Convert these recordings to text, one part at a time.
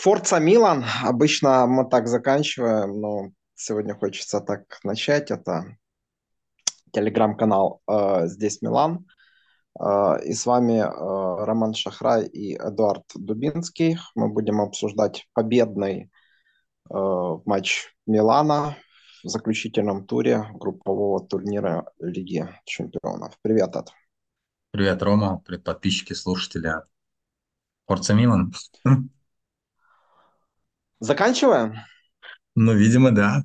Форца Милан. Обычно мы так заканчиваем, но сегодня хочется так начать. Это телеграм-канал э, «Здесь Милан». Э, и с вами э, Роман Шахрай и Эдуард Дубинский. Мы будем обсуждать победный матч Милана в заключительном туре группового турнира Лиги Чемпионов. Привет, Эд. Привет, Рома. Привет, подписчики, слушатели. Форца Милан. Заканчиваем? Ну, видимо, да.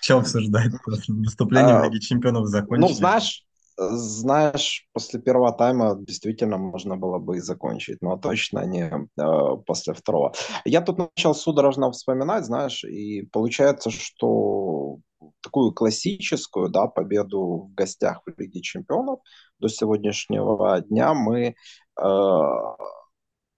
Что обсуждать? Выступление в А, Лиге Чемпионов ну, закончили. знаешь, знаешь, после первого тайма действительно можно было бы и закончить, но точно не э, после второго. Я тут начал судорожно вспоминать, знаешь, и получается, что такую классическую, да, победу в гостях в Лиге Чемпионов до сегодняшнего дня мы э,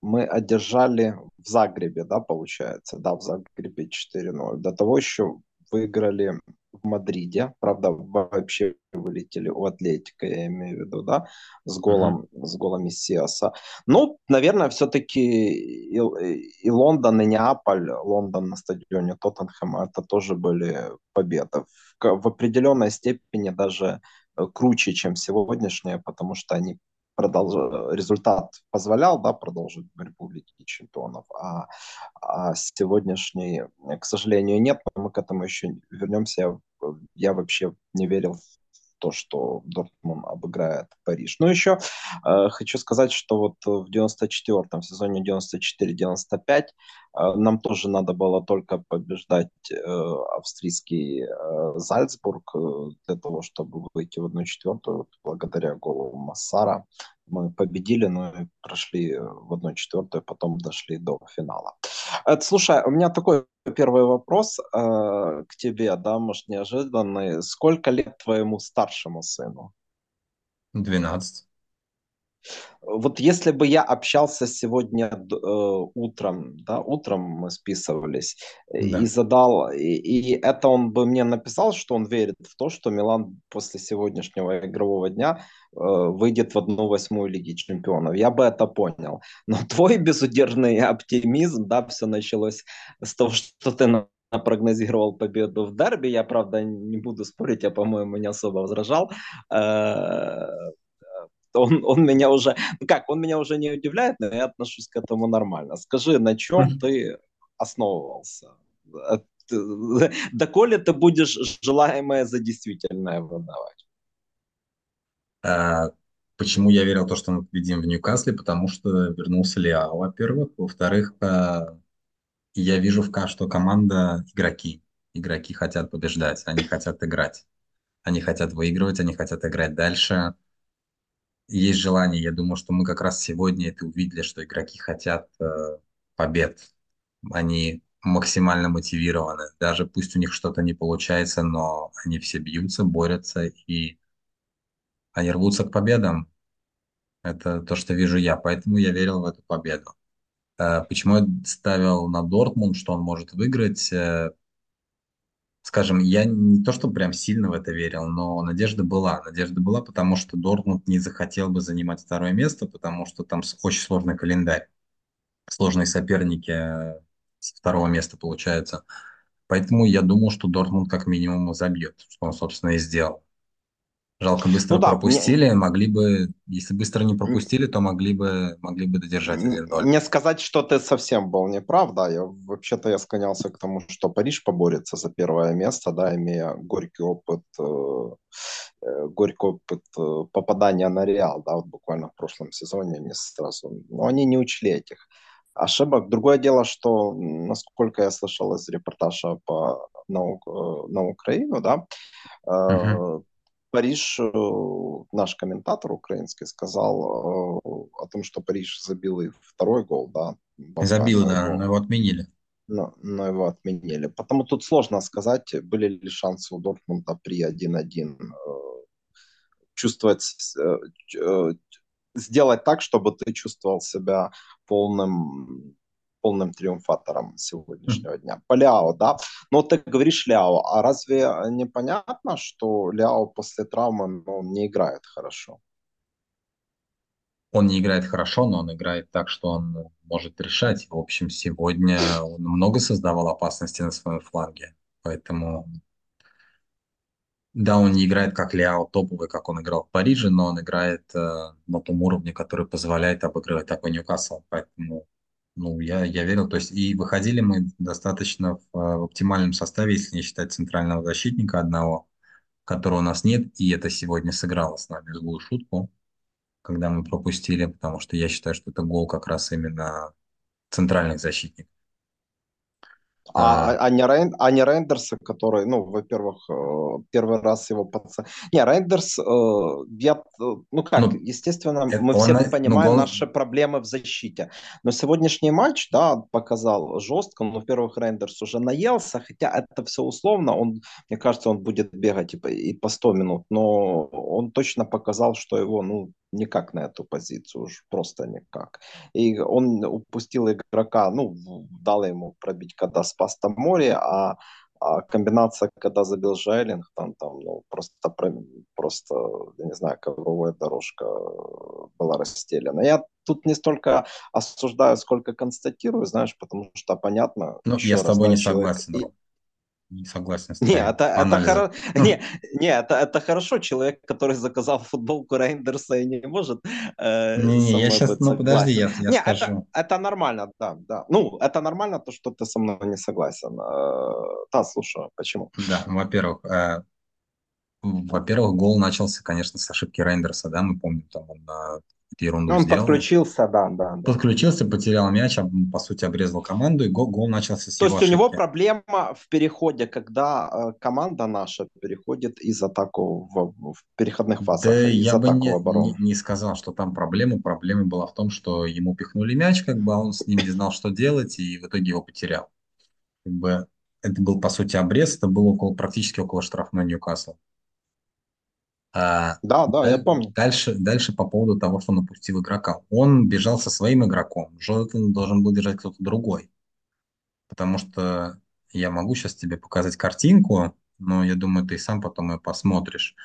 мы одержали в Загребе, да, получается, да, в Загребе 4-0. До того еще выиграли в Мадриде, правда, вообще вылетели у Атлетика, я имею в виду, да, с голом, с голом Сиаса. Ну, наверное, все-таки и, и Лондон, и Неаполь, Лондон на стадионе Тоттенхэма, это тоже были победы. В, в определенной степени даже э, круче, чем сегодняшние, потому что они продолж... результат позволял, да, продолжить борьбу в Лиге Чемпионов, а, а сегодняшний, к сожалению, нет, но мы к этому еще вернемся. Я, я вообще не верил то, что Дортмунд обыграет Париж. Ну, еще э, хочу сказать, что вот в 94-м сезоне 94-95 э, нам тоже надо было только побеждать э, австрийский э, Зальцбург э, для того, чтобы выйти в 1-4 вот, благодаря голу Массара. Мы победили, но и прошли в 1-4, потом дошли до финала. Э, Слушай, у меня такой первый вопрос э, к тебе, да, может, неожиданный. Сколько лет твоему старшему сыну? 12. Вот если бы я общался сегодня э, утром, да, утром мы списывались, э, и Да. задал, и, и это он бы мне написал, что он верит в то, что Милан после сегодняшнего игрового дня э, выйдет в одну восьмую Лиги Чемпионов. Я бы это понял. Но твой безудержный оптимизм, да, все началось с того, что ты прогнозировал победу в дерби. Я, правда, не буду спорить, я, по-моему, не особо возражал. Э, он, он меня уже, ну как, он меня уже не удивляет, но я отношусь к этому нормально. Скажи, на чем ты основывался? Э, Доколе ты будешь желаемое за действительное выдавать? А, Почему я верил в то, что мы победим в Ньюкасле? Потому что вернулся Лиао, во-первых. Во-вторых, а, я вижу, в что команда игроки. Игроки хотят побеждать, они хотят играть. Они хотят выигрывать, они хотят играть дальше. Есть желание. Я думаю, что мы как раз сегодня это увидели, что игроки хотят э, побед. Они максимально мотивированы. Даже пусть у них что-то не получается, но они все бьются, борются, и они рвутся к победам. Это то, что вижу я. Поэтому я верил в эту победу. Э, Почему я ставил на Дортмунд, что он может выиграть? Скажем, я не то, что прям сильно в это верил, но надежда была. Надежда была, потому что Дортмунд не захотел бы занимать второе место, потому что там очень сложный календарь. сложные соперники э, с второго места получается. Поэтому я думал, что Дортмунд как минимум забьет, что он, собственно, и сделал. Жалко, Ну быстро да, мне, пропустили. Могли бы, если быстро не пропустили, то могли бы, могли бы додержать. Не сказать, что ты совсем был неправ, да, я, вообще-то я склонялся к тому, что Париж поборется за первое место, да, имея горький опыт, э, э, горький опыт э, попадания на Реал, да, вот буквально в прошлом сезоне они сразу, но они не учли этих ошибок. Другое дело, что, насколько я слышал из репортажа по, на, э, на Украину, да, э, Париж, э, наш комментатор украинский, сказал э, о том, что Париж забил и второй гол, да, Забил, но да, но его, отменили. но, но его отменили. Потому тут сложно сказать, были ли шансы у Дортмунда при 1-1 э, чувствовать, сделать так, чтобы ты чувствовал себя полным полным триумфатором сегодняшнего дня. По Ляо, да? Но ты говоришь Ляо, а разве непонятно, что Ляо после травмы ну, не играет хорошо? он не играет хорошо, но он играет так, что он может решать. В общем, сегодня он много создавал опасности на своем фланге. Поэтому, да, он не играет как Лиао топовый, как он играл в Париже, но он играет э, на том уровне, который позволяет обыгрывать такой Ньюкасл. Поэтому, ну, я, я верил. То есть, и выходили мы достаточно в, в оптимальном составе, если не считать центрального защитника одного, которого у нас нет, и это сегодня сыграло с нами злую шутку когда мы пропустили, потому что я считаю, что это гол как раз именно центральных защитников. А, а, а, не Рейн, а не Рейндерса, который, ну, во-первых, э, первый раз его пацан... Не, Рейндерс, э, я, ну как, ну, естественно, мы все он, понимаем ну, наши проблемы в защите. Но сегодняшний матч, да, показал жестко. Ну, во-первых, Рейндерс уже наелся, хотя это все условно. Он, мне кажется, он будет бегать и по, и по 100 минут. Но он точно показал, что его, ну, никак на эту позицию, уж просто никак. И он упустил игрока, ну, дал ему пробить, когда спас там море, а, а комбинация, когда забил Жайлинг, там, там, ну, просто, просто, я не знаю, ковровая дорожка была расстелена. Я тут не столько осуждаю, сколько констатирую, знаешь, потому что понятно. Ну, я с тобой не согласен. Человек, не согласен с Не, это, это, хоро... не, не это, это хорошо. Человек, который заказал футболку Рейндерса и не может э, Не, не я сейчас, ну подожди, я, я не, скажу. Это, это нормально, да, да. Ну, это нормально, то, что ты со мной не согласен. Э, да, слушаю, почему? Да, во-первых, э, во-первых, гол начался, конечно, с ошибки Рейндерса, да, мы помним, там он ерунду Он сделал. подключился, да, да, да. Подключился, потерял мяч, по сути, обрезал команду, и гол, гол начался с То есть ошибки. у него проблема в переходе, когда э, команда наша переходит из атаку в, в переходных фазах. Да я бы не, не, не сказал, что там проблема. Проблема была в том, что ему пихнули мяч, как бы, а он с ним не знал, что делать, и в итоге его потерял. Как бы, это был, по сути, обрез, это было около, практически около штрафной Ньюкасла. А, да, да, я помню. Дальше, дальше по поводу того, что он упустил игрока. Он бежал со своим игроком. Джонатан должен был держать кто-то другой. Потому что я могу сейчас тебе показать картинку, но я думаю, ты сам потом ее посмотришь.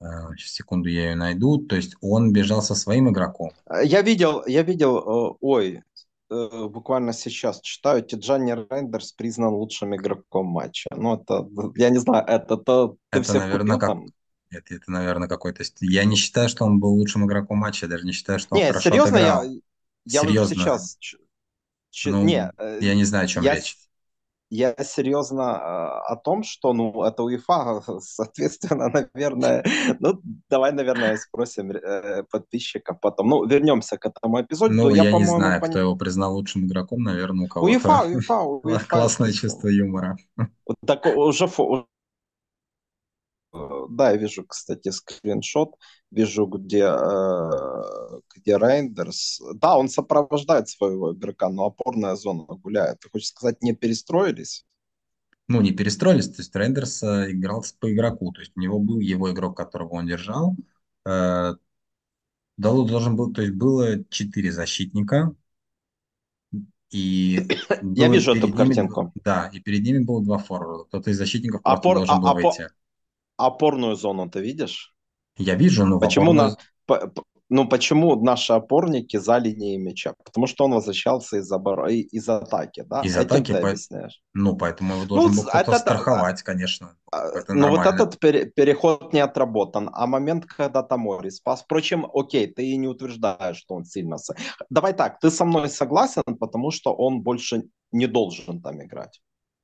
Сейчас, секунду, я ее найду. То есть он бежал со своим игроком. Я видел, я видел, э, ой, э, буквально сейчас читаю, Тиджани Рейндерс признан лучшим игроком матча. Ну, это, я не знаю, это, это, это наверное, как, это, это, наверное, какой-то... Я не считаю, что он был лучшим игроком матча, я даже не считаю, что он не, хорошо серьезно, отыграл. я, я серьезно. сейчас... Ч... Ну, не, э, я не знаю, о чем я, речь. Я серьезно э, о том, что, ну, это УЕФА, соответственно, наверное... Ну, давай, наверное, спросим э, подписчика потом. Ну, вернемся к этому эпизоду. Ну, я, я не знаю, пон... кто его признал лучшим игроком, наверное, у кого-то... УЕФА, УЕФА, УЕФА. Классное чувство юмора. Так уже да, я вижу, кстати, скриншот, вижу, где, э, где Рейндерс. Да, он сопровождает своего игрока, но опорная зона гуляет. Ты хочешь сказать, не перестроились? Ну, не перестроились, то есть Рейндерс э, играл по игроку, то есть у него был его игрок, которого он держал. Далу должен был, то есть было четыре защитника, и я вижу эту картинку. Да, и перед ними было два форварда. Кто-то из защитников Опор, должен а, был опор, выйти опорную зону ты видишь? Я вижу, но почему опорную... на, ну почему наши опорники за линией мяча? Потому что он возвращался из, обор... из атаки, да? Из Этим атаки, по... ну поэтому его должен ну, был кто-то это, страховать, конечно. А, это но вот этот пере- переход не отработан, а момент, когда Тамори спас. Впрочем, окей, ты и не утверждаешь, что он сильно... Давай так, ты со мной согласен, потому что он больше не должен там играть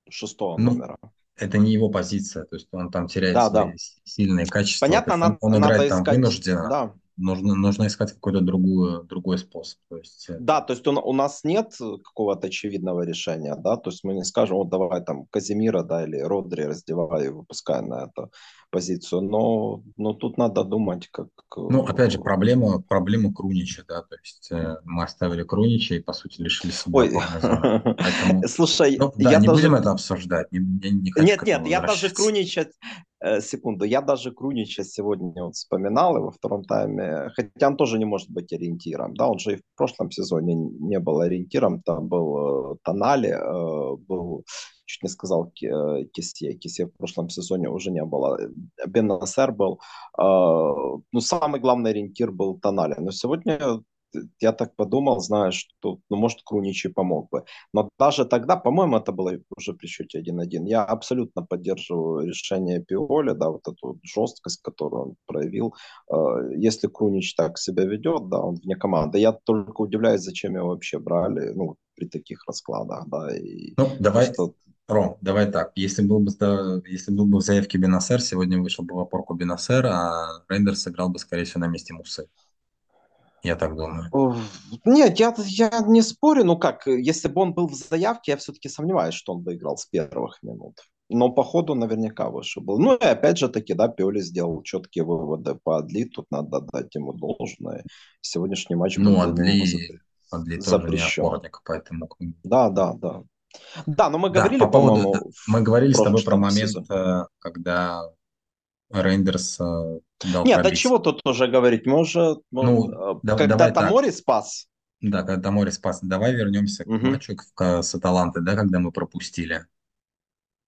шестого ну, номера это не его позиция, то есть он там теряет да, свои да. сильные качества. Понятно, надо, он, он надо играет искать, там вынужденно. Да. Нужно, нужно искать какой-то другую, другой способ. То есть... Да, то есть он, у нас нет какого-то очевидного решения, да, то есть мы не скажем, вот давай там Казимира, да, или Родри раздевай и выпускай на это позицию, но, но тут надо думать, как... Ну, опять же, проблема, проблема Крунича, да, то есть э, мы оставили Крунича и, по сути, лишили себя Ой. Поэтому... Слушай, ну, да, я не даже... будем это обсуждать, не, не, не Нет, нет, я даже Крунича, э, секунду, я даже Крунича сегодня вот вспоминал, и во втором тайме, хотя он тоже не может быть ориентиром, да, он же и в прошлом сезоне не был ориентиром, там был э, Тонали, э, не сказал э, Кисе. Кисе в прошлом сезоне уже не было. Бен Насер был. А, ну, самый главный ориентир был Тонали. Но сегодня я так подумал, знаешь, что, ну, может, Крунич и помог бы. Но даже тогда, по-моему, это было уже при счете 1-1. Я абсолютно поддерживаю решение Пиоли, да, вот эту жесткость, которую он проявил. Э, если Крунич так себя ведет, да, он вне команды. Я только удивляюсь, зачем его вообще брали, ну, при таких раскладах, да. И ну, давай, просто... Ром, давай так. Если был бы, если был бы в заявке Бенасер, сегодня вышел бы в опорку Бенасер, а Рейндерс сыграл бы, скорее всего, на месте Мусы. Я так думаю. Нет, я, я не спорю. Ну как, если бы он был в заявке, я все-таки сомневаюсь, что он бы играл с первых минут. Но по ходу наверняка выше был. Ну и опять же таки, да, Пиоли сделал четкие выводы по Адли. Тут надо дать ему должное. Сегодняшний матч ну, был Адли, Адли тоже не опорник, поэтому... Да, да, да. Да, но мы да, говорили, по поводу, по мы говорили с тобой про момент, сезон. Э, когда Рейндерс э, дал Нет, пробить. до чего тут уже говорить? Мы уже, ну, э, да, когда Тамори спас. Да, когда Тамори спас. Давай вернемся угу. к матчу с Аталантой, да, когда мы пропустили.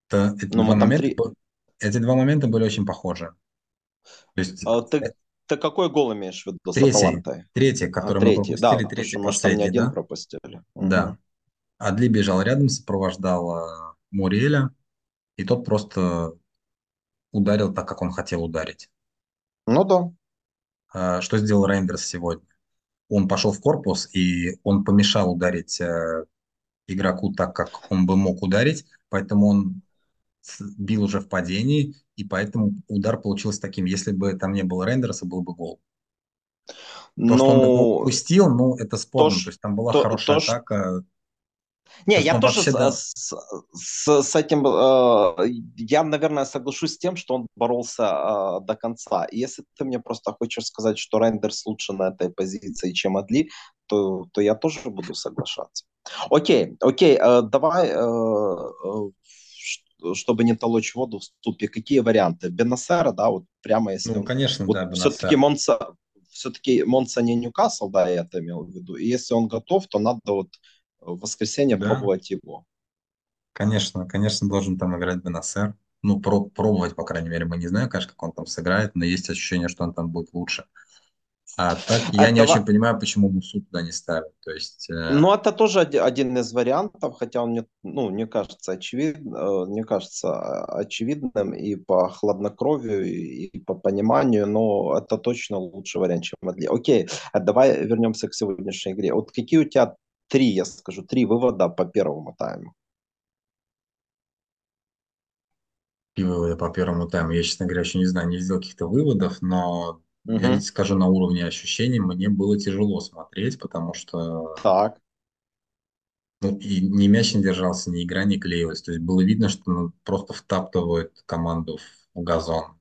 Это, эти, ну, два момента, три... эти два момента были очень похожи. То есть, а, ты, ты какой гол имеешь в виду третий, с Аталантой? Третий, который а, третий, мы пропустили, да, третий, последний, мы один да? пропустили. Угу. Адли бежал рядом, сопровождал Муриэля, и тот просто ударил так, как он хотел ударить. Ну да. А, что сделал Рейндерс сегодня? Он пошел в корпус, и он помешал ударить э, игроку так, как он бы мог ударить, поэтому он бил уже в падении, и поэтому удар получился таким. Если бы там не было Рейндерса, был бы гол. То, Но... что он его ну, упустил, ну, это спорно. То, то есть там была то, хорошая то, атака. Не, я тоже с, да... с, с, с этим, э, я, наверное, соглашусь с тем, что он боролся э, до конца. И если ты мне просто хочешь сказать, что Рендерс лучше на этой позиции, чем Адли, то, то я тоже буду соглашаться. Окей, окей, э, давай, э, э, чтобы не толочь воду в ступе, какие варианты? Бенасера, да, вот прямо если... Ну, конечно, вот да, Все-таки Монца, все-таки Монца не Ньюкасл, да, я это имел в виду. И если он готов, то надо вот в воскресенье да. пробовать его. Конечно, конечно, должен там играть Бенасер. Ну, про пробовать, по крайней мере, мы не знаем, конечно, как он там сыграет, но есть ощущение, что он там будет лучше. А так я а не очень понимаю, почему Мусу туда не ставят. То есть, э... Ну, это тоже один из вариантов, хотя он мне, ну, не кажется очевидным, э, не кажется очевидным и по хладнокровию, и по пониманию, но это точно лучший вариант, чем Адли. Окей, а давай вернемся к сегодняшней игре. Вот какие у тебя три, я скажу, три вывода по первому тайму. Выводы по первому тайму. Я, честно говоря, еще не знаю, не сделал каких-то выводов, но угу. я скажу на уровне ощущений, мне было тяжело смотреть, потому что... Так. Ну, и ни мяч не держался, ни игра не клеилась. То есть было видно, что ну, просто втаптывают команду в газон.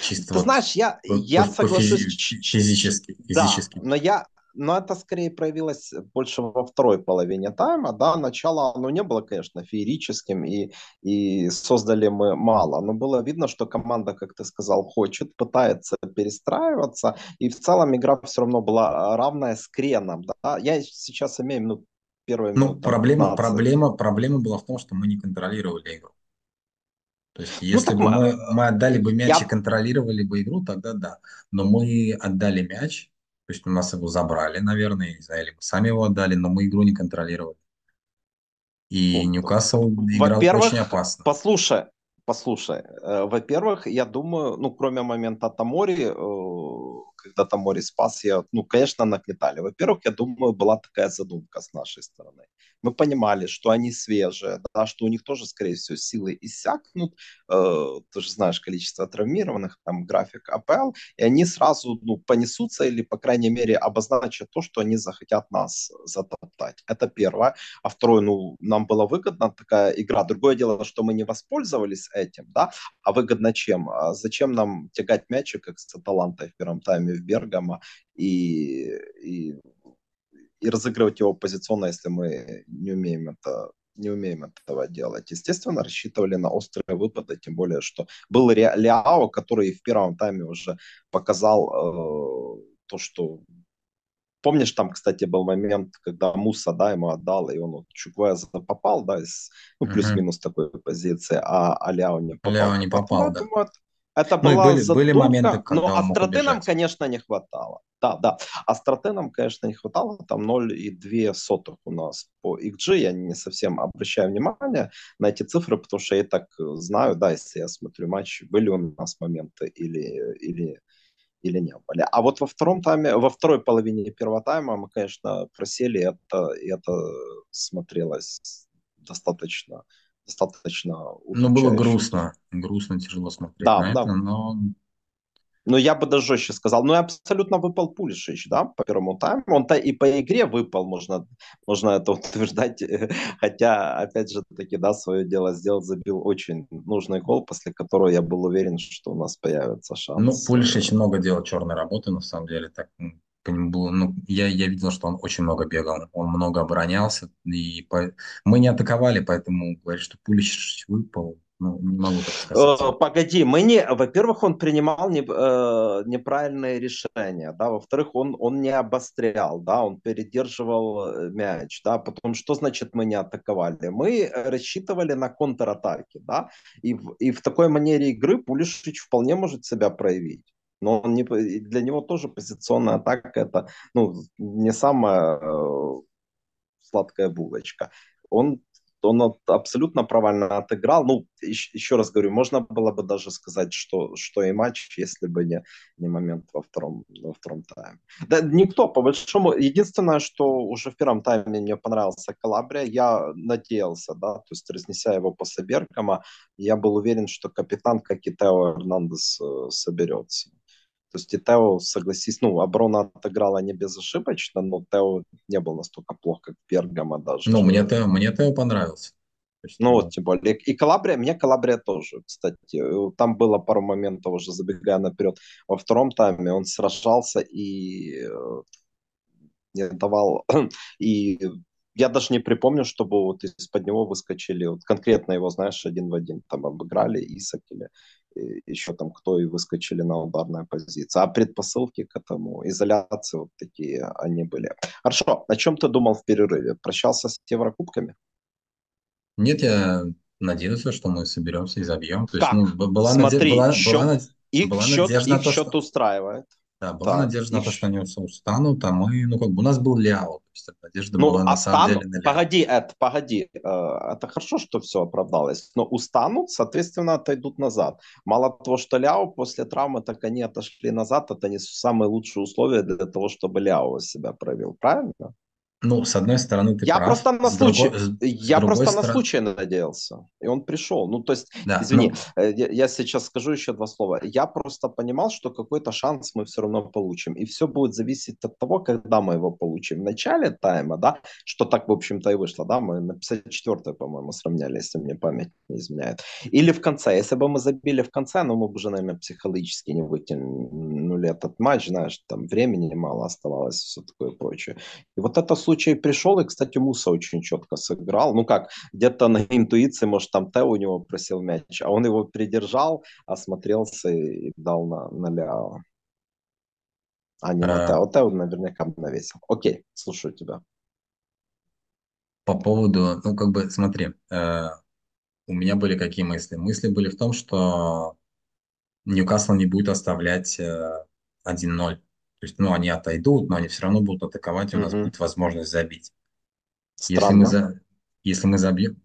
Чисто Ты вот знаешь, я, по, я по, соглашусь... Физически, физически. Да, но я, но это скорее проявилось больше во второй половине тайма, да, начало, оно не было, конечно, феерическим, и, и создали мы мало, но было видно, что команда, как ты сказал, хочет, пытается перестраиваться, и в целом игра все равно была равная с Креном, да, я сейчас имею, ну, первые Ну, проблема, проблема, проблема была в том, что мы не контролировали игру. То есть, ну, если ну, бы мы, мы отдали бы мяч я... и контролировали бы игру, тогда да. Но мы отдали мяч, то есть у нас его забрали, наверное, не знаю, или мы сами его отдали, но мы игру не контролировали. И Ньюкасл играл очень опасно. Послушай, послушай, э, во-первых, я думаю, ну, кроме момента Тамори, э, когда Тамори спас, я, ну, конечно, нагнетали. Во-первых, я думаю, была такая задумка с нашей стороны. Мы понимали, что они свежие, да, что у них тоже, скорее всего, силы иссякнут. Э, ты же знаешь количество травмированных, там график АПЛ, и они сразу ну, понесутся или, по крайней мере, обозначат то, что они захотят нас затоптать. Это первое. А второе, ну, нам было выгодно такая игра. Другое дело, что мы не воспользовались этим, да, а выгодно чем? А зачем нам тягать мячик, как с Аталантой в первом тайме в Бергамо и, и, и разыгрывать его позиционно, если мы не умеем это не умеем этого делать. Естественно, рассчитывали на острые выпады, тем более, что был Ляо, который в первом тайме уже показал э, то, что Помнишь, там, кстати, был момент, когда Муса, да, ему отдал, и он вот Чуквеза попал, да, из, ну, плюс-минус такой позиции, а Аляо не попал. Аляо не попал, да. Думаю, Это Ну была были, были моменты, задумка, но остроты нам, конечно, не хватало. Да, да, остроты нам, конечно, не хватало. Там 0,2 сотых у нас по XG. Я не совсем обращаю внимание на эти цифры, потому что я и так знаю, да, если я смотрю матч, были у нас моменты или, или, или не были. А вот во втором тайме, во второй половине первого тайма мы, конечно, просели, это, и это смотрелось достаточно достаточно Ну, было грустно, грустно, тяжело смотреть Да, на да. это, но Но я бы даже жестче сказал. Ну, и абсолютно выпал Пулишич, да, по первому тайму. Он-то и по игре выпал, можно, можно это утверждать. Хотя, опять же, таки, да, свое дело сделал, забил очень нужный гол, после которого я был уверен, что у нас появится шанс. Ну, Пулишич много делал черной работы, на самом деле, так по нему было, ну, я, я видел, что он очень много бегал, он много оборонялся, и по- мы не атаковали, поэтому говорить, что Пулишич выпал, ну, не могу так сказать. Э, Погоди, мы не, во-первых, он принимал не, э, неправильные решения, да, во-вторых, он, он не обострял, да, он передерживал э, мяч, да, потом что значит мы не атаковали? Мы рассчитывали на контратаки, да, и и в такой манере игры Пулишич вполне может себя проявить. Но он не, для него тоже позиционная атака это ну, не самая э, сладкая булочка. Он он абсолютно правильно отыграл. Ну, еще, еще раз говорю, можно было бы даже сказать, что, что и матч, если бы не, не момент во втором, во втором тайме. Да никто, по большому... Единственное, что уже в первом тайме мне понравился Калабрия, я надеялся, да, то есть разнеся его после Беркома, я был уверен, что капитан, как и Тео Эрнандес, э, соберется. То есть и Тео, согласись, ну, оборона отыграла не безошибочно, но Тео не был настолько плох, как Бергама даже. Ну, мне Тео, мне Тео понравился. Есть, Ну, ну, вот, тем более. И Калабрия, мне Калабрия тоже, кстати. Э, Там было пару моментов, уже забегая наперед. Во втором тайме он сражался и э, не давал... И я даже не припомню, чтобы вот из-под него выскочили, вот конкретно его, знаешь, один в один там обыграли, Исак или еще там кто и выскочили на ударной позиции. А предпосылки к этому, изоляции вот такие они были. Хорошо, о чем ты думал в перерыве? Прощался с Еврокубками? Нет, я надеялся, что мы соберемся и забьем. То есть, Так, ну, б- была, смотри, была, счет- была, Их была счет, надежда на их то, счет что... устраивает. Да, была Так, надежда на то, что они устанут, а мы, ну, как бы у нас был Ляо. То есть, надежда Ну, была на самом деле на Ляо. Погоди, Эд, погоди. Э, Это хорошо, что все оправдалось. Но устанут, соответственно, отойдут назад. Мало того, что Ляо после травмы, так они отошли назад. Это не самые лучшие условия для того, чтобы Ляо себя проявил. Правильно? Ну, с одной стороны, ты Я прав, просто на случай, другой, я просто на стороны... случай надеялся, и он пришел. Ну, то есть, Да, извини, ну, э, я, я сейчас скажу еще два слова. Я просто понимал, что какой-то шанс мы все равно получим, и все будет зависеть от того, когда мы его получим. В начале тайма, да, что так, в общем-то, и вышло, да, мы на 54-й, по-моему, сравняли, если мне память не изменяет. Или в конце. Если бы мы забили в конце, ну, мы бы уже, наверное, психологически не вытянули этот матч, знаешь, там времени мало оставалось, все такое прочее. И вот этот случай пришел, и, кстати, Муса очень четко сыграл. Ну как, где-то на интуиции, может, там Тео у него просил мяч, а он его придержал, осмотрелся и дал на, на Ляо. А не на э, Тео. Тео наверняка навесил. Окей, слушаю тебя. по поводу, ну, как бы, смотри, э, у меня были какие мысли? Мысли были в том, что Ньюкасл не будет оставлять э, 1-0. То есть, ну, они отойдут, но они все равно будут атаковать, и у нас Мгм. будет возможность забить. Если мы, Странно. за, если мы забьем,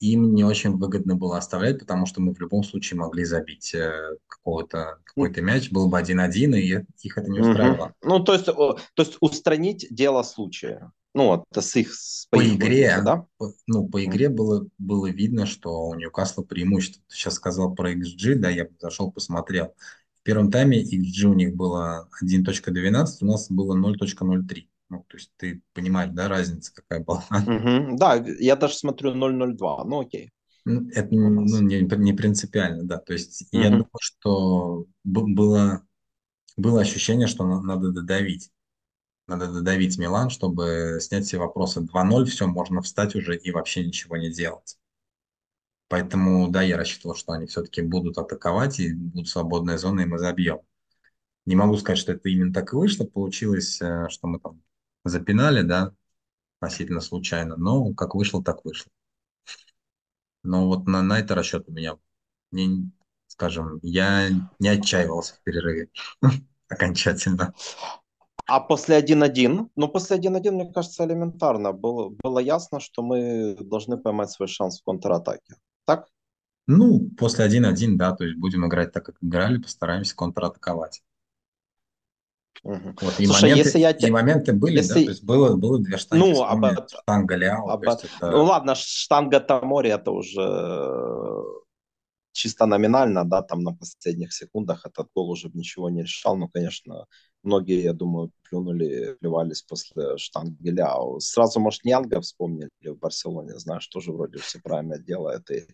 им не очень выгодно было оставлять, потому что мы в любом случае могли забить э, какого-то, какой-то мяч, был бы 1-1, и их это не устраивало. Ну, то есть, то есть устранить дело случая. Ну, вот, с их, с- по игре, да? по- ну, по игре было, было видно, что у Ньюкасла преимущество. Ты сейчас сказал про XG, да, я зашел, посмотрел. Первом тайме XG у них было 1.12, у нас было 0.03. Ну, то есть ты понимаешь, да, разница какая была? Мгм. Да, я даже смотрю 002. Ну, окей, Ну, Это ну, не, не принципиально, да. То есть я Мгм. думаю, что было, было ощущение, что на- надо додавить. Надо додавить Милан, чтобы снять все вопросы. 2-0, все, можно встать уже и вообще ничего не делать. Поэтому, да, я рассчитывал, что они все-таки будут атаковать, и будут свободные зоны, и мы забьем. Не могу сказать, что это именно так и вышло. Получилось, э, что мы там запинали, да, относительно случайно. Но как вышло, так вышло. Но вот на, на это расчет у меня. Мне скажем, я не отчаивался в перерыве окончательно. А после 1-1, ну после 1-1, мне кажется, элементарно. Было, было ясно, что мы должны поймать свой шанс в контратаке. Так? Ну, после 1-1, да, то есть будем играть так, как играли, постараемся контратаковать. Угу. Вот, и, Слушай, моменты, если я и моменты были, если... да, то есть было, было две штанги, ну, об... штанга Ляо. Об... Это... Ну ладно, штанга Тамори это уже чисто номинально, да, там на последних секундах этот гол уже ничего не решал, но, конечно, многие, я думаю, плюнули, плевались после штанги Ляо. Сразу, может, Нянга вспомнили в Барселоне, знаешь, тоже вроде все правильно делает и,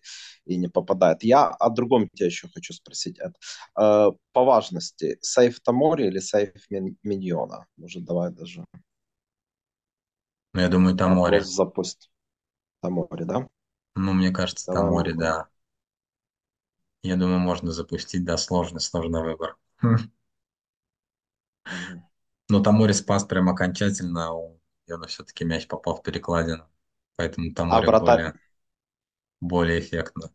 и не попадает. Я о другом тебя еще хочу спросить, Эд. Э, по важности, сейф Тамори или сейф Миньона? Может, давай даже... Ну, я думаю, Тамори. Запусть. Тамори, да? Ну, мне кажется, давай Тамори, да. Я думаю, можно запустить, да, сложный, сложный выбор. Но Тамори спас прям окончательно, у Йона все-таки мяч попал в перекладину. Поэтому Тамори а более, более эффектно.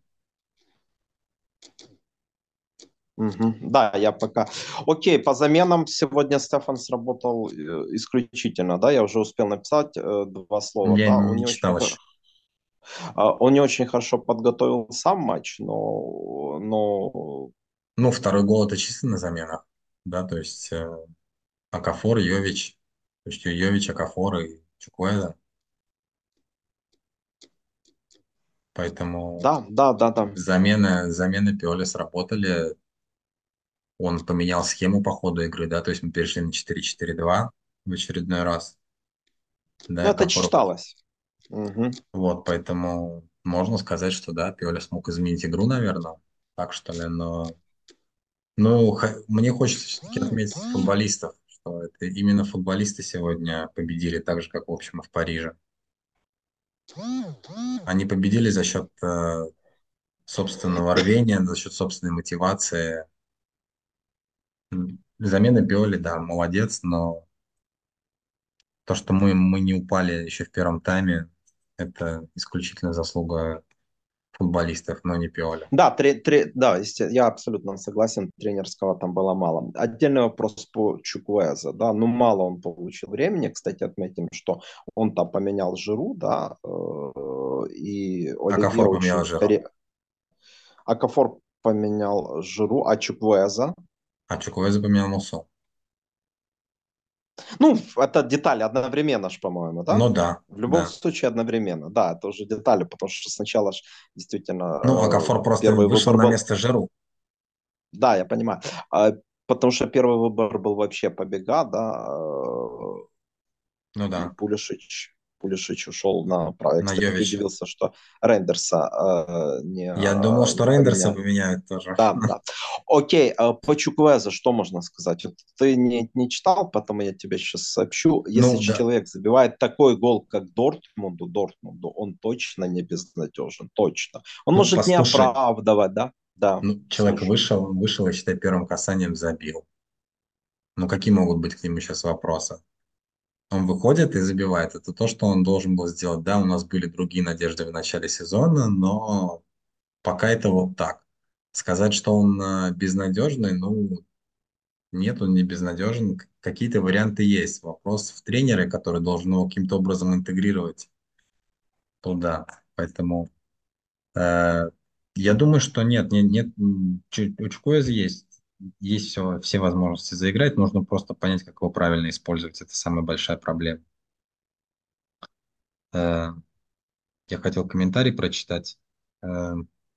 Угу. Да, я пока. Окей, по заменам сегодня Стефан сработал э, исключительно, да, я уже успел написать э, два слова. Я да, не, не читал очень... еще. А, он не очень хорошо подготовил сам матч, но... но... Ну, второй гол это чисто на заменах, да, то есть э, Акафор, Йович, то есть Йович, Акафор и Чукуэда. Поэтому да, да, да, да. замены, замены Пиоли сработали. Он поменял схему по ходу игры, да, то есть мы перешли на 4-4-2 в очередной раз. Да, это Акафор... читалось. Угу. Вот, поэтому можно сказать, что да, Пиоли смог изменить игру, наверное. Так что ли, но... Ну, мне хочется все-таки отметить футболистов, что это именно футболисты сегодня победили так же, как, в общем, и в Париже. Они победили за счет э, собственного рвения, за счет собственной мотивации. Замена Биоли, да, молодец, но то, что мы, мы не упали еще в первом тайме, это исключительно заслуга футболистов, но не Пиоли. Да, три, три, да, я абсолютно согласен, тренерского там было мало. Отдельный вопрос по Чуквеза, да, ну мало он получил времени, кстати, отметим, что он там поменял Жиру, да, э, и Акафор поменял Жиру. Акафор поменял Жиру, а Чуквеза? А Чуквеза поменял Мусо. Ну, это детали одновременно ж, по-моему, да? Ну да. В любом да. случае одновременно, да, это уже детали, потому что сначала ж действительно... Ну, Агафор просто вышел на место Жиру. Да, я понимаю. А, потому что первый выбор был вообще побега, да. Ну да. Пулишич Пулишич ушел на право. Я, на кстати, удивился, что Рейндерса э, не... Я думал, что Рейндерса поменяют тоже. Да, да. Окей, э, по Чуквезе что можно сказать? Вот ты не, не читал, поэтому я тебе сейчас сообщу. Если ну, человек да. забивает такой гол, как Дортмунду, Дортмунду, он точно не безнадежен, точно. Он ну, может послушай, не оправдывать, да? Да. Ну, человек слушай. вышел, вышел, я считаю, первым касанием забил. Ну, какие могут быть к нему сейчас вопросы? Он выходит и забивает. Это то, что он должен был сделать. Да, у нас были другие надежды в начале сезона, но пока это вот так. Сказать, что он э, безнадежный, ну, нет, он не безнадежен. Какие-то варианты есть. Вопрос в тренере, который должен его каким-то образом интегрировать туда. Поэтому э, я думаю, что нет, нет, нет Чукуэза есть есть все, все возможности заиграть, нужно просто понять, как его правильно использовать. Это самая большая проблема. Э, я хотел комментарий прочитать. Э,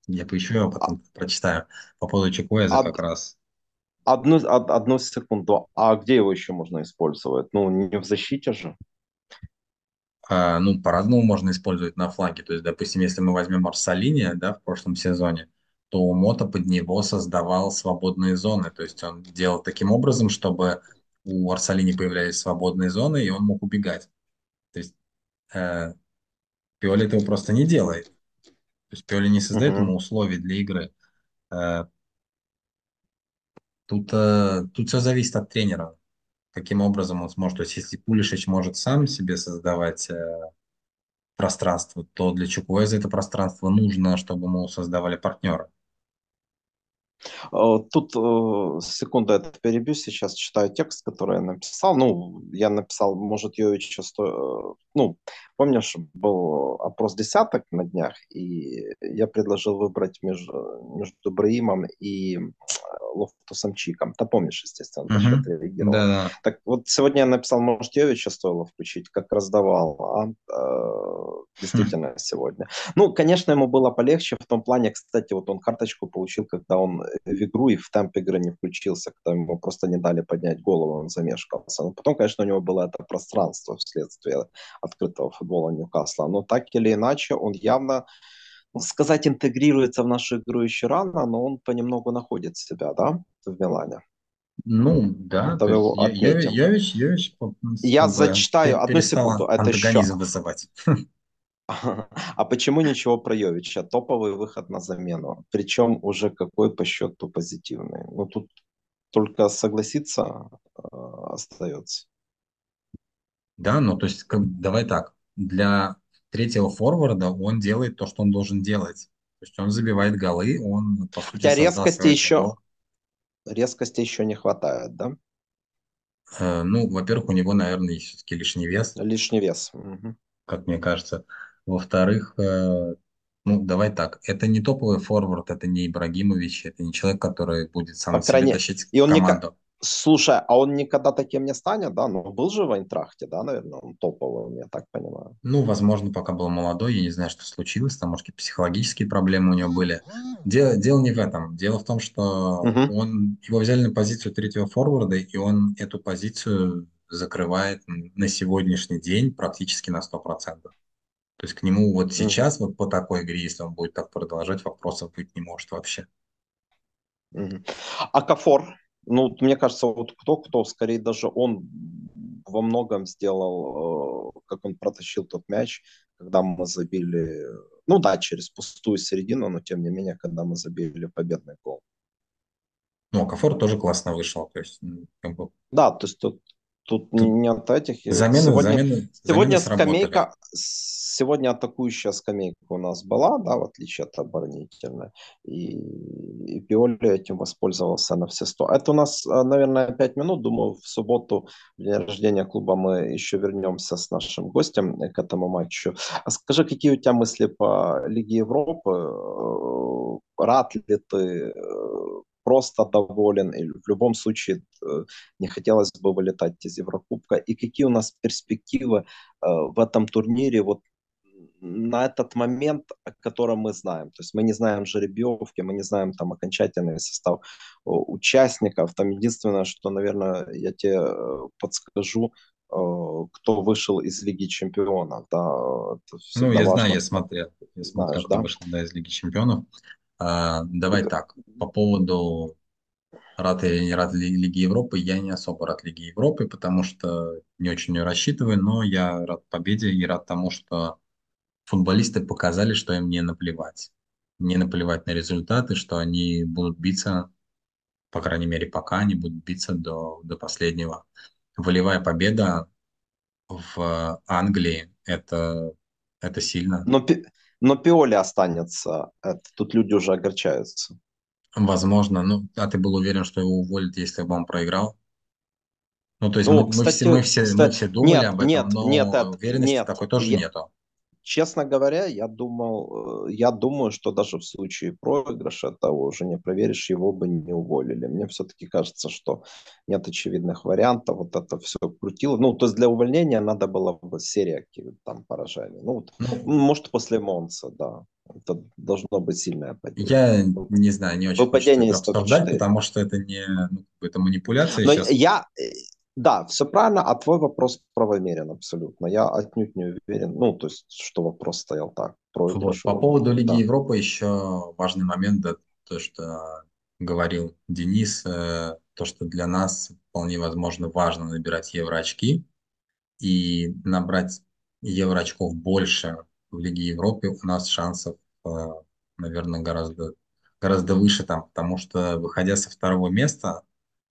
я поищу его, потом прочитаю. По поводу Чекуэза как раз. Одну, одну секунду. А где его еще можно использовать? Ну, не в защите же. А, ну, по-разному можно использовать на фланге. То есть, допустим, если мы возьмем Арсалини, да, в прошлом сезоне, то Мото под него создавал свободные зоны. То есть он делал таким образом, чтобы у Арсалини появлялись свободные зоны, и он мог убегать. То есть э, Пиоли этого просто не делает. То есть Пиоли не создает uh-huh. ему условий для игры. Э, тут, э, тут все зависит от тренера. Каким образом он сможет. То есть если Пулишич может сам себе создавать э, пространство, то для Чукуэза это пространство нужно, чтобы ему создавали партнеры. Э, Тут, э, секунду, я перебью, сейчас читаю текст, который я написал. Ну, я написал, может, Йовича сто... э, Ну, помнишь, был опрос десяток на днях, и я предложил выбрать между, между Браимом и э, Лофтусом Чиком. Ты помнишь, естественно, на что Мгм. отреагировал. Да, Так вот, сегодня я написал, может, Йовича стоило включить, как раздавал, а э, да. действительно сегодня. Ну, конечно, ему было полегче в том плане, кстати, вот он карточку получил, когда он в игру и в темп игры не включился, когда ему просто не дали поднять голову, он замешкался. Но потом, конечно, у него было это пространство вследствие открытого футбола Ньюкасла. Но так или иначе, он явно, ну, сказать, интегрируется в нашу игру еще рано, но он понемногу находит себя, да, в Милане. Ну, да, Это его Я- отметим. Йович, Йович по- Я бы пе- зачитаю, одну секунду, это еще вызывать. А почему ничего про Йовича? Топовый выход на замену. Причем уже какой по счету позитивный. Ну, тут только согласиться э, остается. Да, ну то есть как- давай так, для третьего форварда он делает то, что он должен делать. То есть он забивает голы, он, по сути, Хотя резкости еще, гол. резкости еще не хватает, да? Э, Ну, во-первых, у него, наверное, есть все-таки лишний вес, Лишний вес. Мгм. как мне кажется. Во-вторых, э, ну, давай так, это не топовый форвард, это не Ибрагимович, это не человек, который будет сам По себе крайней тащить И он команду. Слушай, а он никогда таким не станет, да? Ну, был же в Айнтрахте, да, наверное, он топовый, я так понимаю. Ну, возможно, пока был молодой, я не знаю, что случилось, там, может, психологические проблемы у него были. Дело, дело не в этом. Дело в том, что Мгм. он, его взяли на позицию третьего форварда, и он эту позицию закрывает на сегодняшний день практически на 100%. То есть к нему вот сейчас, вот по такой игре, если он будет так продолжать, вопросов быть не может вообще. Мгм. А Кафор, ну, мне кажется, вот кто-кто, скорее даже он во многом сделал, э, как он протащил тот мяч, когда мы забили, ну да, через пустую середину, но тем не менее, когда мы забили победный гол. Ну, а Кафор тоже классно вышел. То есть, как бы, Да, то есть тут, тут тут нет этих. Замены, Сегодня, замены, замены сегодня сработали. скамейка, сегодня атакующая скамейка у нас была, да, в отличие от оборонительной. И, и Пиоли этим воспользовался на все сто. Это у нас, э, наверное, пять минут. Думаю, в субботу, в день рождения клуба, мы еще вернемся с нашим гостем к этому матчу. А скажи, какие у тебя мысли по Лиге Европы? Э, Рад ли ты? Э, Просто доволен? Или в любом случае э, не хотелось бы вылетать из Еврокубка. И какие у нас перспективы э, в этом турнире вот на этот момент, о котором мы знаем. То есть мы не знаем жеребьевки, мы не знаем там окончательный состав о, участников. Там единственное, что, наверное, я тебе э, подскажу, э, кто вышел из Лиги Чемпионов. Да, Ну, я знаю, важно, я смотрел. Я знаешь, смотрел, кто да? вышел, да, из Лиги Чемпионов. А, давай так, по поводу рад или не рад Ли- Лиги Европы, я не особо рад Лиге Европы, потому что не очень ее рассчитываю, но я рад победе и рад тому, что футболисты показали, что им не наплевать. Не наплевать на результаты, что они будут биться, по крайней мере, пока они будут биться до, до последнего. Волевая победа в Англии это, это сильно. Но, но Пиоли останется. Это, тут люди уже огорчаются. Возможно. Ну, а ты был уверен, что его уволят, если бы он проиграл? Ну, то есть мы, Ну, мы все, мы кстати, все, мы кстати, все думали нет, об этом, нет, нет, но это, уверенности нет. такой тоже Я, нету. Честно говоря, я думал, э, я думаю, что даже в случае проигрыша того уже не проверишь, его бы не уволили. Мне все-таки кажется, что нет очевидных вариантов. Вот это все крутило. Ну, то есть для увольнения надо было бы серия там поражений. Ну, вот, Ну, может, после Монца, да. Это должно быть сильное падение. я не знаю, не очень Выпадение обсуждать, топ-4. потому что это не, ну, это манипуляция Но сейчас. я, э, да, все правильно, а твой вопрос правомерен абсолютно. Я отнюдь не уверен, ну, то есть, что вопрос стоял так, Вот. проигрыш. По поводу Лиги Да. Европы еще важный момент, да, то, что говорил Денис, э, то, что для нас вполне возможно важно набирать евроочки и набрать евроочков больше в Лиге Европы, у нас шансов, э, наверное, гораздо, гораздо выше там, потому что, выходя со второго места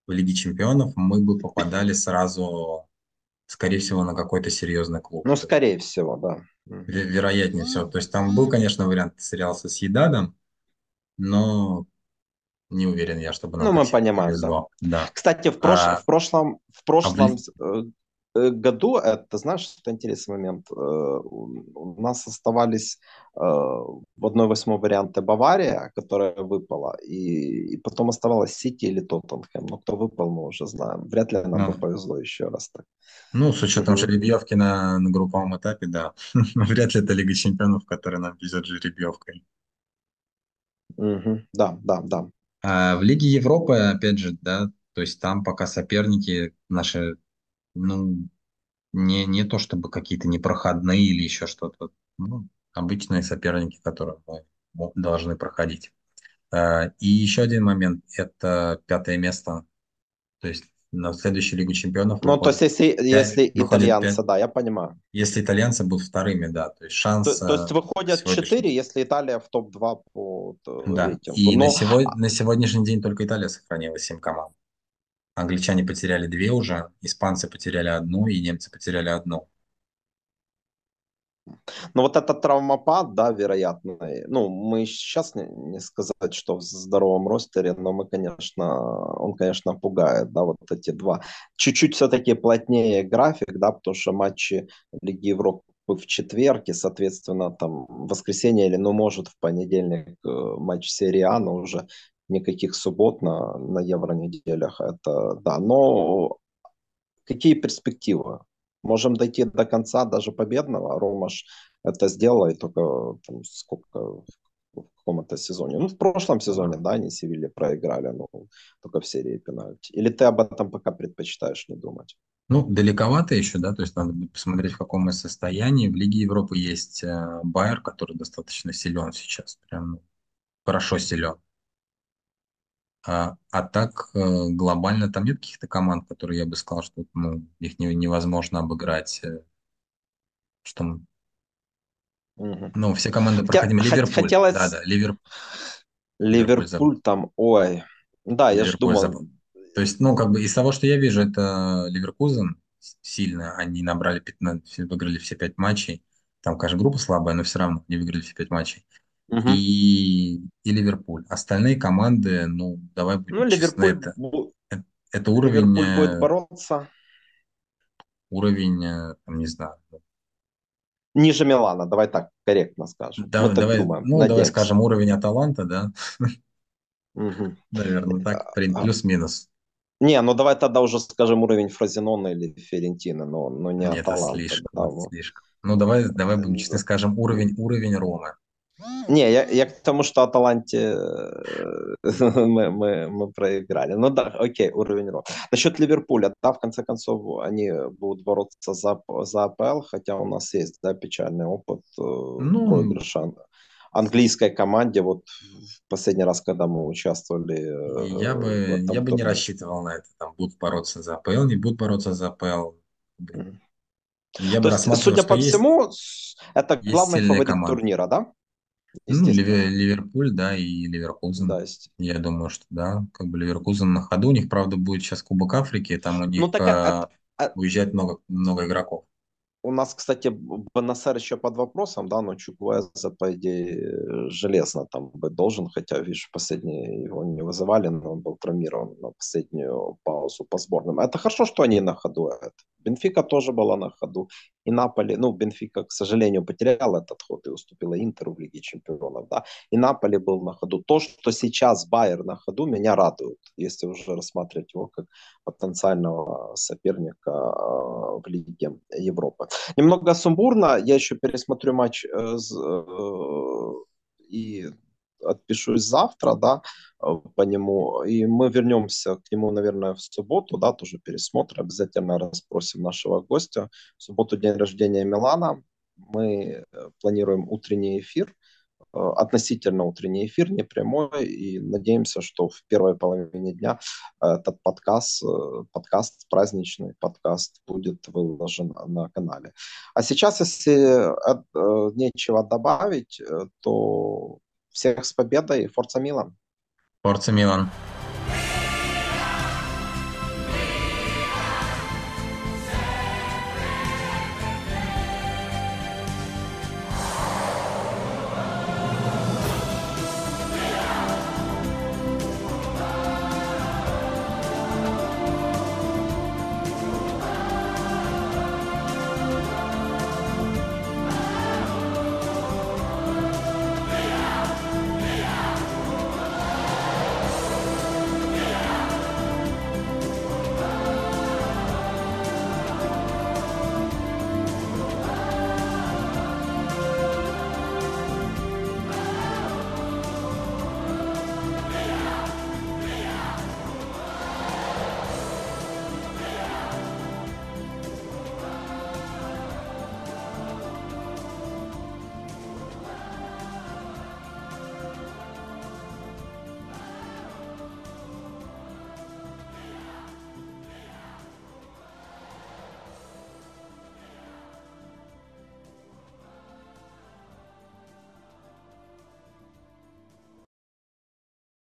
в Лиге Чемпионов, мы бы попадали сразу, скорее всего, на какой-то серьезный клуб. Ну, скорее всего, да. Вероятнее всего. То есть там был, конечно, вариант с Реал Соседадом, но не уверен я, чтобы Ну, мы понимаем, да. да. Кстати, в, прош... а, в прошлом, в прошлом а году, это, знаешь, это интересный момент, э, у нас оставались э, в 1-8 варианты Бавария, которая выпала, и, и потом оставалась Сити или Тоттенхэм. Но кто выпал, мы уже знаем. Вряд ли нам ну, бы повезло еще раз так. Ну, с учетом жеребьевки на, на групповом этапе, да. Вряд ли это Лига Чемпионов, которая нам везет жеребьевкой. mm Да, да, да. А в Лиге Европы, опять же, да, то есть там пока соперники наши ну, не, не то чтобы какие-то непроходные или еще что-то. Ну, обычные соперники, которые мы должны проходить. Э, и еще один момент – это пятое место. То есть на следующую Лигу Чемпионов. Ну, то есть, если, 5, если итальянцы, 5, да, я понимаю. Если итальянцы будут вторыми, да, то есть шанс. То, то есть выходят четыре, если Италия в топ-2 по да. рейтингу. И Но... на, сегодня, на сегодняшний день только Италия сохранила 7 команд. Англичане потеряли две уже, испанцы потеряли одну, и немцы потеряли одну. Ну вот этот травмопад, да, вероятный. Ну, мы сейчас не, не сказать, что в здоровом ростере, но мы, конечно, он, конечно, пугает, да, вот эти два. Чуть-чуть все-таки плотнее график, да, потому что матчи Лиги Европы в четверг, и, соответственно, там в воскресенье или, ну, может, в понедельник э, матч серии А, но уже никаких суббот на, на евро-неделях. Это да, но какие перспективы? Можем дойти до конца даже победного. Ромаш это сделала и только там, сколько в каком-то сезоне. Ну, в прошлом сезоне, да, они Севилье проиграли, но только в серии пенальти. Или ты об этом пока предпочитаешь не думать? Ну, далековато еще, да, то есть надо посмотреть, в каком мы состоянии. В Лиге Европы есть э, Байер, который достаточно силен сейчас, прям хорошо силен. А, а так э, глобально там нет каких-то команд, которые я бы сказал, что ну, их не, невозможно обыграть. Э, что, угу. ну, все команды проходим. Ливерпуль. Хотелось... Да, да, Ливерпуль. Ливерпуль, Ливерпуль там, ой. Да, я же думал. Забыл. То есть, ну, как бы из того, что я вижу, это Ливеркузен сильно. Они набрали 15, выиграли все пять матчей. Там, конечно, группа слабая, но все равно не выиграли все пять матчей угу. и, и Ливерпуль. Остальные команды, ну, давай будем ну, честны, это, это, это уровень... Ливерпуль будет э, бороться. Уровень, э, там, не знаю. Ну. Ниже Милана, давай так корректно скажем. Да, давай, думаем, ну, надеемся. давай скажем уровень Аталанта, да? Угу. Наверное, так, а, а. плюс-минус. Не, ну давай тогда уже скажем уровень Фразенона или Ферентина, но, но не Нет, Аталанта. Это слишком, да, слишком. Ну давай, давай будем честно скажем, уровень, уровень Ромы. Не, я, я к тому, что Аталанте э, мы, мы, мы проиграли. Ну да, окей, уровень роста. Насчет Ливерпуля, да, в конце концов, они будут бороться за, за АПЛ, хотя у нас есть, да, печальный опыт э, ну... проигрыша английской команде. Вот в последний раз, когда мы участвовали... Э, я бы, я бы не рассчитывал на это. Там будут бороться за АПЛ, не будут бороться за АПЛ. Я То бы есть, судя по всему, это главный фаворит команда. турнира, да? Ну, Ливерпуль, да, и Ливеркузен. Да, Я думаю, что да, как бы Ливеркузен на ходу. У них, правда, будет сейчас Кубок Африки, там у них ну, так, а, а, уезжает много, много игроков. У нас, кстати, БНСР еще под вопросом, да, но Чуквеза, по идее, железно там быть должен, хотя, видишь, последние его не вызывали, но он был травмирован на последнюю паузу по сборным. Это хорошо, что они на ходу. Это. Бенфика тоже была на ходу. И Наполи, ну, Бенфика, к сожалению, потерял этот ход и уступила Интеру в Лиге Чемпионов, да. И Наполи был на ходу. То, что сейчас Байер на ходу, меня радует, если уже рассматривать его как потенциального соперника э, в Лиге Европы. Немного сумбурно. Я еще пересмотрю матч э, э, и отпишусь завтра, да, по нему, и мы вернемся к нему, наверное, в субботу, да, тоже пересмотр, обязательно расспросим нашего гостя. В субботу день рождения Милана, мы планируем утренний эфир, Э, относительно утренний эфир, не прямой, и надеемся, что в первой половине дня этот подкаст, э, подкаст праздничный подкаст будет выложен на канале. А сейчас, если э, нечего добавить, то всех с победой, Форца Милан. Форца Милан.